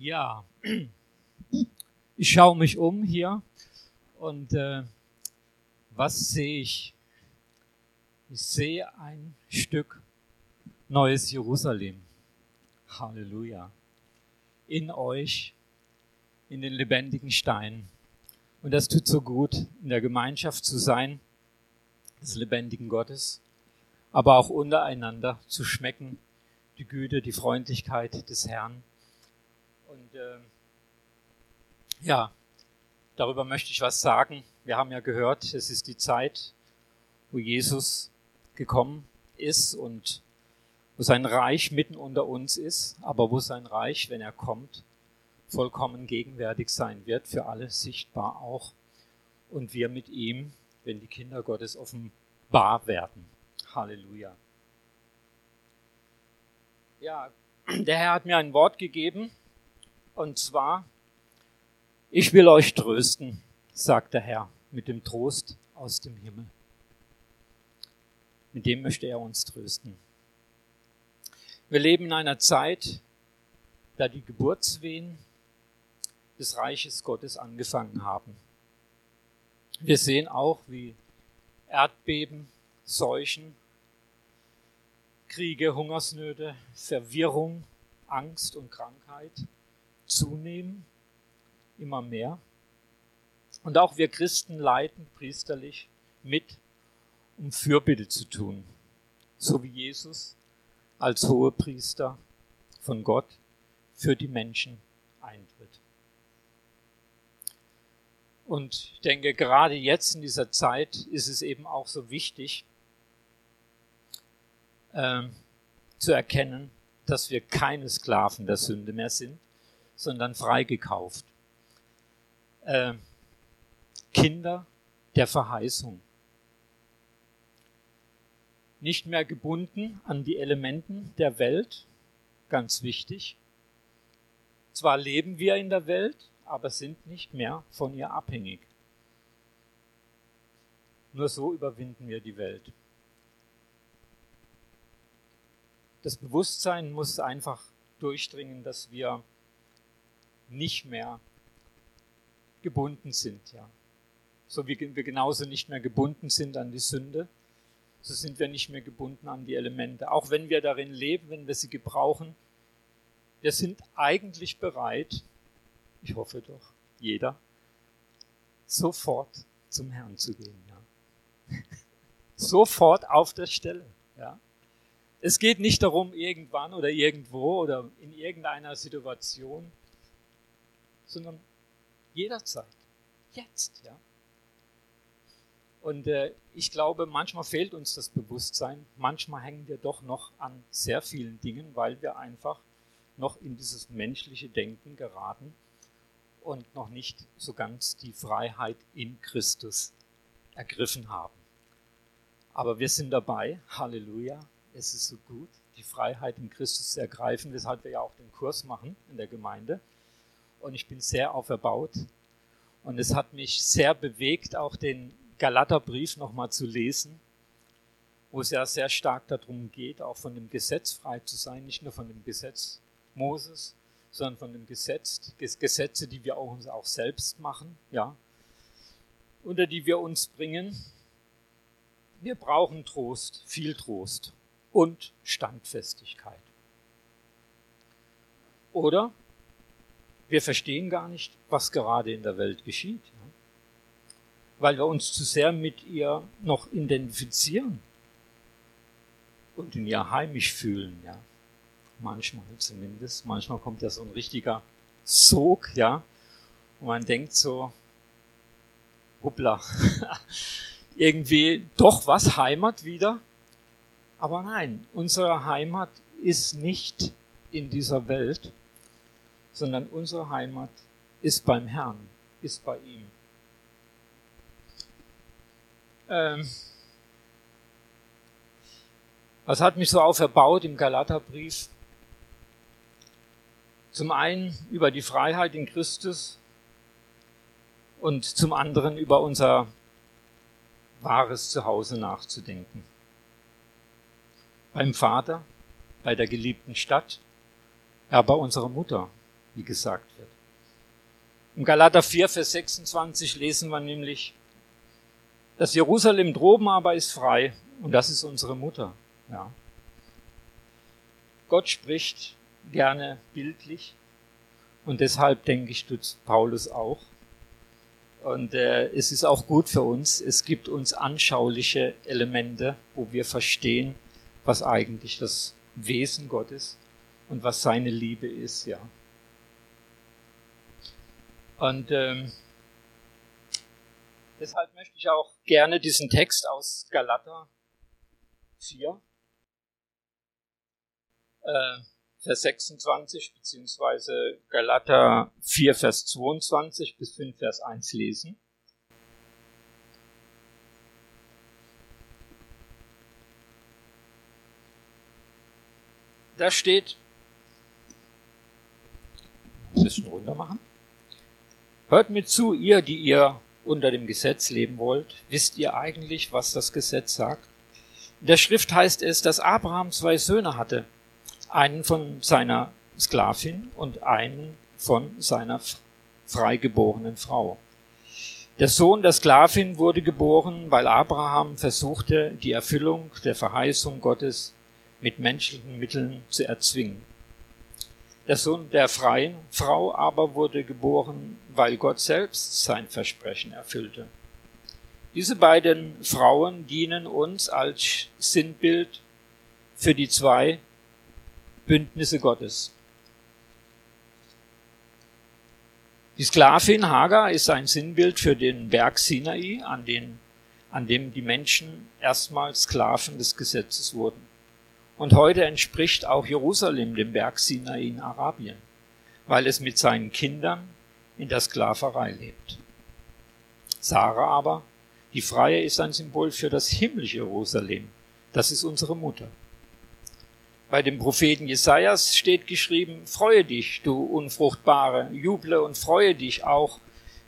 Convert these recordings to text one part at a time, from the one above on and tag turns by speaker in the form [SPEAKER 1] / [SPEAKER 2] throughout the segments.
[SPEAKER 1] Ja, ich schaue mich um hier und äh, was sehe ich? Ich sehe ein Stück neues Jerusalem. Halleluja. In euch, in den lebendigen Steinen. Und das tut so gut, in der Gemeinschaft zu sein, des lebendigen Gottes, aber auch untereinander zu schmecken, die Güte, die Freundlichkeit des Herrn. Und äh, ja, darüber möchte ich was sagen. Wir haben ja gehört, es ist die Zeit, wo Jesus gekommen ist und wo sein Reich mitten unter uns ist, aber wo sein Reich, wenn er kommt, vollkommen gegenwärtig sein wird, für alle sichtbar auch. Und wir mit ihm, wenn die Kinder Gottes offenbar werden. Halleluja. Ja, der Herr hat mir ein Wort gegeben, und zwar, ich will euch trösten, sagt der Herr, mit dem Trost aus dem Himmel. Mit dem möchte er uns trösten. Wir leben in einer Zeit, da die Geburtswehen des Reiches Gottes angefangen haben. Wir sehen auch, wie Erdbeben, Seuchen, Kriege, Hungersnöte, Verwirrung, Angst und Krankheit zunehmen, immer mehr. Und auch wir Christen leiden priesterlich mit, um Fürbitte zu tun, so wie Jesus als Hohepriester von Gott für die Menschen eintritt. Und ich denke, gerade jetzt in dieser Zeit ist es eben auch so wichtig, äh, zu erkennen, dass wir keine Sklaven der Sünde mehr sind, sondern freigekauft. Äh, Kinder der Verheißung. Nicht mehr gebunden an die Elementen der Welt, ganz wichtig. Zwar leben wir in der Welt, aber sind nicht mehr von ihr abhängig. Nur so überwinden wir die Welt. Das Bewusstsein muss einfach durchdringen, dass wir nicht mehr gebunden sind, ja. So wie wir genauso nicht mehr gebunden sind an die Sünde, so sind wir nicht mehr gebunden an die Elemente. Auch wenn wir darin leben, wenn wir sie gebrauchen, wir sind eigentlich bereit, ich hoffe doch, jeder, sofort zum Herrn zu gehen. Ja. sofort auf der Stelle. Ja. Es geht nicht darum, irgendwann oder irgendwo oder in irgendeiner Situation, sondern jederzeit. Jetzt, ja. Und äh, ich glaube, manchmal fehlt uns das Bewusstsein, manchmal hängen wir doch noch an sehr vielen Dingen, weil wir einfach noch in dieses menschliche Denken geraten und noch nicht so ganz die Freiheit in Christus ergriffen haben. Aber wir sind dabei, Halleluja, es ist so gut, die Freiheit in Christus zu ergreifen, weshalb wir ja auch den Kurs machen in der Gemeinde und ich bin sehr auferbaut. Und es hat mich sehr bewegt, auch den Galaterbrief nochmal zu lesen, wo es ja sehr stark darum geht, auch von dem Gesetz frei zu sein, nicht nur von dem Gesetz Moses, sondern von dem Gesetz, Gesetze, die wir auch uns auch selbst machen, ja, unter die wir uns bringen. Wir brauchen Trost, viel Trost und Standfestigkeit. Oder wir verstehen gar nicht, was gerade in der Welt geschieht, weil wir uns zu sehr mit ihr noch identifizieren und in ihr heimisch fühlen, ja. Manchmal zumindest. Manchmal kommt ja so ein richtiger Sog, ja. Und man denkt so, hoppla, irgendwie doch was Heimat wieder. Aber nein, unsere Heimat ist nicht in dieser Welt, sondern unsere Heimat ist beim Herrn, ist bei ihm. Ähm, was hat mich so auferbaut im Galaterbrief? Zum einen über die Freiheit in Christus und zum anderen über unser wahres Zuhause nachzudenken. Beim Vater, bei der geliebten Stadt, ja, bei unserer Mutter, wie gesagt wird. Im Galater 4, Vers 26 lesen wir nämlich, das Jerusalem droben aber ist frei und das ist unsere Mutter. Ja. Gott spricht gerne bildlich und deshalb denke ich, tut Paulus auch. Und äh, es ist auch gut für uns. Es gibt uns anschauliche Elemente, wo wir verstehen, was eigentlich das Wesen Gottes und was seine Liebe ist, ja. Und ähm, deshalb möchte ich auch gerne diesen Text aus Galater 4, äh, Vers 26 beziehungsweise Galater 4, Vers 22 bis 5, Vers 1 lesen. Da steht, ein bisschen runter machen. Hört mir zu, ihr, die ihr unter dem Gesetz leben wollt. Wisst ihr eigentlich, was das Gesetz sagt? In der Schrift heißt es, dass Abraham zwei Söhne hatte. Einen von seiner Sklavin und einen von seiner freigeborenen Frau. Der Sohn der Sklavin wurde geboren, weil Abraham versuchte, die Erfüllung der Verheißung Gottes mit menschlichen Mitteln zu erzwingen. Der Sohn der freien Frau aber wurde geboren, weil Gott selbst sein Versprechen erfüllte. Diese beiden Frauen dienen uns als Sinnbild für die zwei Bündnisse Gottes. Die Sklavin Hagar ist ein Sinnbild für den Berg Sinai, an, den, an dem die Menschen erstmals Sklaven des Gesetzes wurden. Und heute entspricht auch Jerusalem dem Berg Sinai in Arabien, weil es mit seinen Kindern in der Sklaverei lebt. Sarah aber, die Freie, ist ein Symbol für das himmlische Jerusalem. Das ist unsere Mutter. Bei dem Propheten Jesajas steht geschrieben, freue dich, du Unfruchtbare, juble und freue dich auch,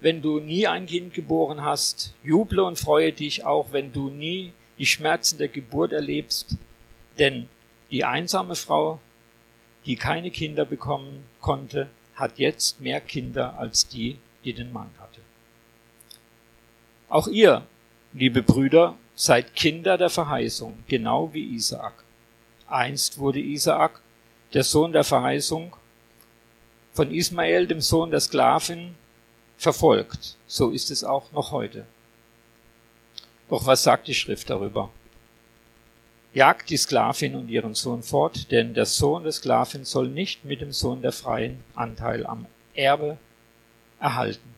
[SPEAKER 1] wenn du nie ein Kind geboren hast, juble und freue dich auch, wenn du nie die Schmerzen der Geburt erlebst, denn die einsame Frau, die keine Kinder bekommen konnte, hat jetzt mehr Kinder als die, die den Mann hatte. Auch ihr, liebe Brüder, seid Kinder der Verheißung, genau wie Isaak. Einst wurde Isaak, der Sohn der Verheißung, von Ismael, dem Sohn der Sklavin, verfolgt. So ist es auch noch heute. Doch was sagt die Schrift darüber? Jagt die Sklavin und ihren Sohn fort, denn der Sohn der Sklavin soll nicht mit dem Sohn der Freien Anteil am Erbe erhalten.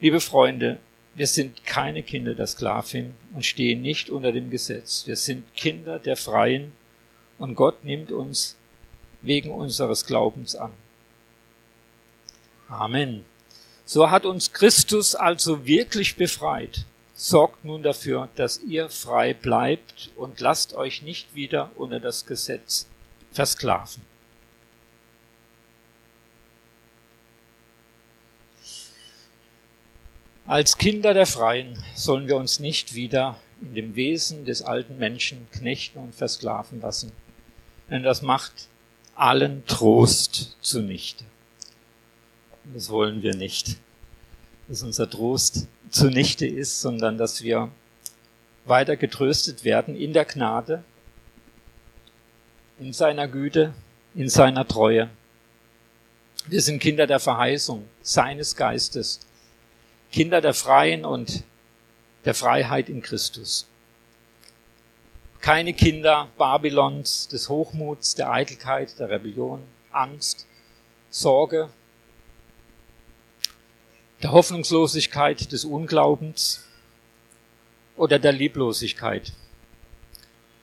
[SPEAKER 1] Liebe Freunde, wir sind keine Kinder der Sklavin und stehen nicht unter dem Gesetz. Wir sind Kinder der Freien und Gott nimmt uns wegen unseres Glaubens an. Amen. So hat uns Christus also wirklich befreit sorgt nun dafür, dass ihr frei bleibt und lasst euch nicht wieder unter das Gesetz versklaven. Als Kinder der Freien sollen wir uns nicht wieder in dem Wesen des alten Menschen knechten und versklaven lassen, denn das macht allen Trost zunichte. Das wollen wir nicht dass unser Trost zunichte ist, sondern dass wir weiter getröstet werden in der Gnade, in seiner Güte, in seiner Treue. Wir sind Kinder der Verheißung seines Geistes, Kinder der Freien und der Freiheit in Christus. Keine Kinder Babylons, des Hochmuts, der Eitelkeit, der Rebellion, Angst, Sorge, der Hoffnungslosigkeit, des Unglaubens oder der Lieblosigkeit,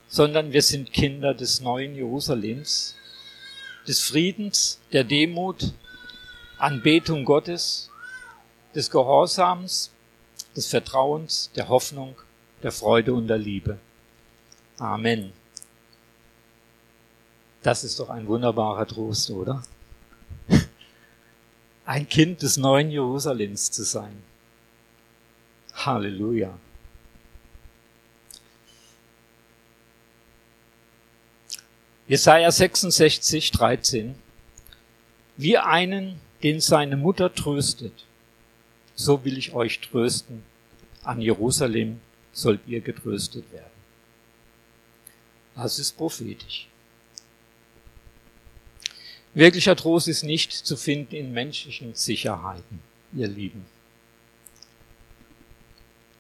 [SPEAKER 1] sondern wir sind Kinder des neuen Jerusalems, des Friedens, der Demut, Anbetung Gottes, des Gehorsams, des Vertrauens, der Hoffnung, der Freude und der Liebe. Amen. Das ist doch ein wunderbarer Trost, oder? Ein Kind des neuen Jerusalems zu sein. Halleluja. Jesaja 66, 13. wie einen, den seine Mutter tröstet, so will ich euch trösten. An Jerusalem sollt ihr getröstet werden. Das ist prophetisch. Wirklicher Trost ist nicht zu finden in menschlichen Sicherheiten, ihr Lieben,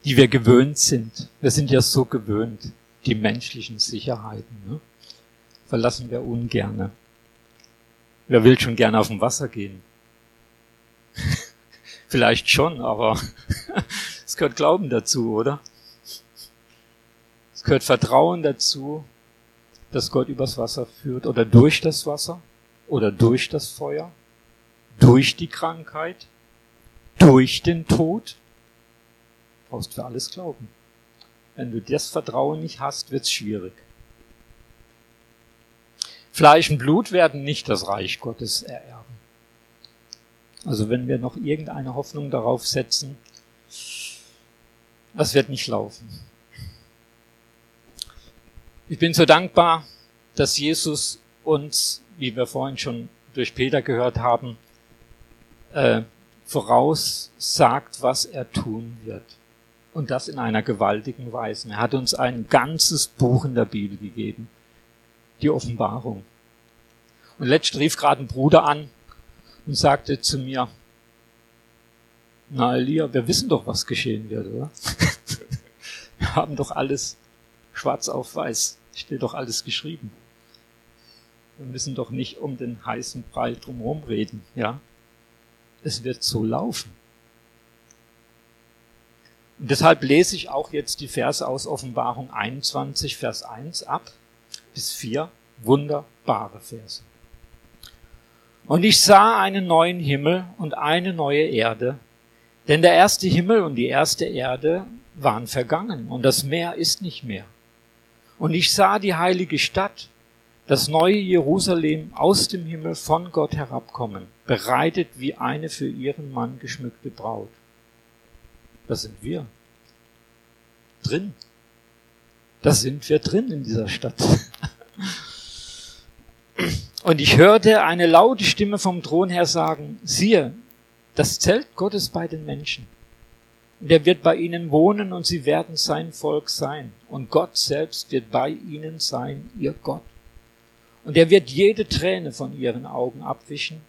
[SPEAKER 1] die wir gewöhnt sind. Wir sind ja so gewöhnt, die menschlichen Sicherheiten. Ne? Verlassen wir ungerne. Wer will schon gerne auf dem Wasser gehen? Vielleicht schon, aber es gehört Glauben dazu, oder? Es gehört Vertrauen dazu, dass Gott übers Wasser führt oder durch das Wasser oder durch das Feuer, durch die Krankheit, durch den Tod. Du brauchst für alles glauben. Wenn du das Vertrauen nicht hast, wird's schwierig. Fleisch und Blut werden nicht das Reich Gottes ererben. Also wenn wir noch irgendeine Hoffnung darauf setzen, das wird nicht laufen. Ich bin so dankbar, dass Jesus uns, wie wir vorhin schon durch Peter gehört haben, äh, voraussagt, was er tun wird. Und das in einer gewaltigen Weise. Er hat uns ein ganzes Buch in der Bibel gegeben die Offenbarung. Und letztens rief gerade ein Bruder an und sagte zu mir, na Elia, wir wissen doch, was geschehen wird, oder? wir haben doch alles schwarz auf weiß, steht doch alles geschrieben. Wir müssen doch nicht um den heißen Brei drumherum reden, ja? Es wird so laufen. Und deshalb lese ich auch jetzt die Verse aus Offenbarung 21, Vers 1 ab bis vier wunderbare Verse. Und ich sah einen neuen Himmel und eine neue Erde, denn der erste Himmel und die erste Erde waren vergangen und das Meer ist nicht mehr. Und ich sah die heilige Stadt, das neue Jerusalem aus dem Himmel von Gott herabkommen, bereitet wie eine für ihren Mann geschmückte Braut. Das sind wir. Drin. Da sind wir drin in dieser Stadt. Und ich hörte eine laute Stimme vom Thron her sagen, siehe, das Zelt Gottes bei den Menschen. Und er wird bei ihnen wohnen und sie werden sein Volk sein. Und Gott selbst wird bei ihnen sein, ihr Gott. Und er wird jede Träne von ihren Augen abwischen.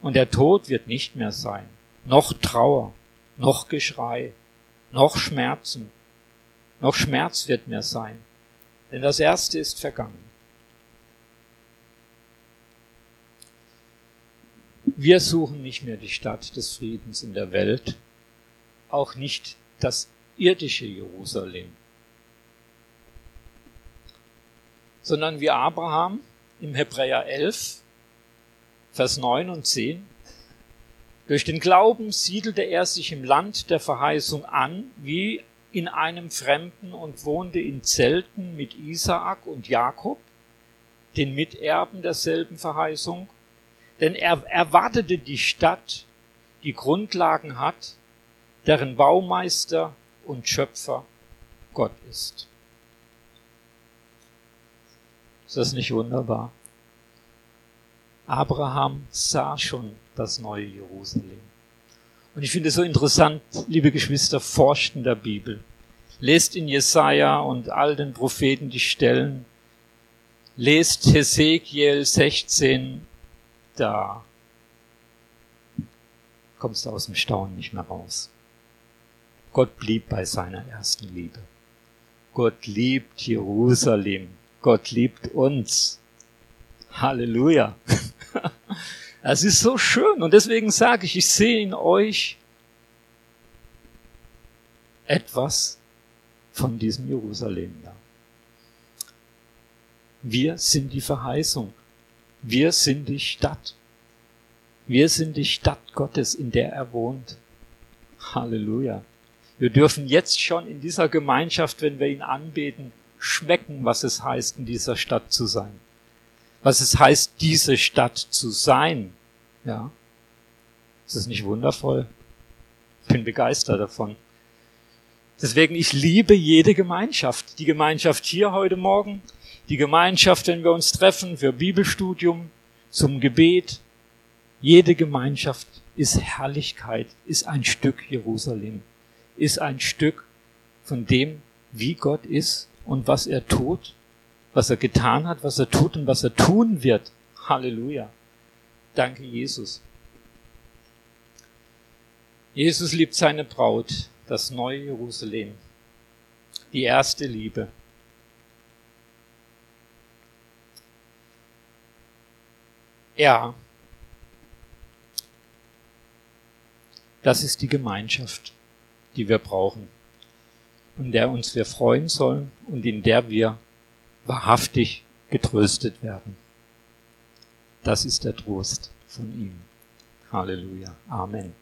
[SPEAKER 1] Und der Tod wird nicht mehr sein. Noch Trauer, noch Geschrei, noch Schmerzen, noch Schmerz wird mehr sein. Denn das Erste ist vergangen. Wir suchen nicht mehr die Stadt des Friedens in der Welt, auch nicht das irdische Jerusalem, sondern wie Abraham im Hebräer 11, Vers 9 und 10, durch den Glauben siedelte er sich im Land der Verheißung an, wie in einem Fremden und wohnte in Zelten mit Isaak und Jakob, den Miterben derselben Verheißung, denn er erwartete die Stadt, die Grundlagen hat, deren Baumeister und Schöpfer Gott ist. Ist das nicht wunderbar? Abraham sah schon das neue Jerusalem. Und ich finde es so interessant, liebe Geschwister, forscht in der Bibel. Lest in Jesaja und all den Propheten die Stellen. Lest Hesekiel 16 da kommst du aus dem Staunen nicht mehr raus. Gott blieb bei seiner ersten Liebe. Gott liebt Jerusalem. Gott liebt uns. Halleluja. Es ist so schön und deswegen sage ich, ich sehe in euch etwas von diesem Jerusalem da. Wir sind die Verheißung. Wir sind die Stadt. Wir sind die Stadt Gottes, in der er wohnt. Halleluja. Wir dürfen jetzt schon in dieser Gemeinschaft, wenn wir ihn anbeten, schmecken, was es heißt, in dieser Stadt zu sein. Was es heißt, diese Stadt zu sein. Ja. Ist das nicht wundervoll? Ich bin begeistert davon. Deswegen, ich liebe jede Gemeinschaft. Die Gemeinschaft hier heute Morgen, die Gemeinschaft, wenn wir uns treffen für Bibelstudium, zum Gebet, Jede Gemeinschaft ist Herrlichkeit, ist ein Stück Jerusalem, ist ein Stück von dem, wie Gott ist und was er tut, was er getan hat, was er tut und was er tun wird. Halleluja. Danke, Jesus. Jesus liebt seine Braut, das neue Jerusalem, die erste Liebe. Ja, das ist die Gemeinschaft, die wir brauchen, in der uns wir freuen sollen und in der wir wahrhaftig getröstet werden. Das ist der Trost von ihm. Halleluja. Amen.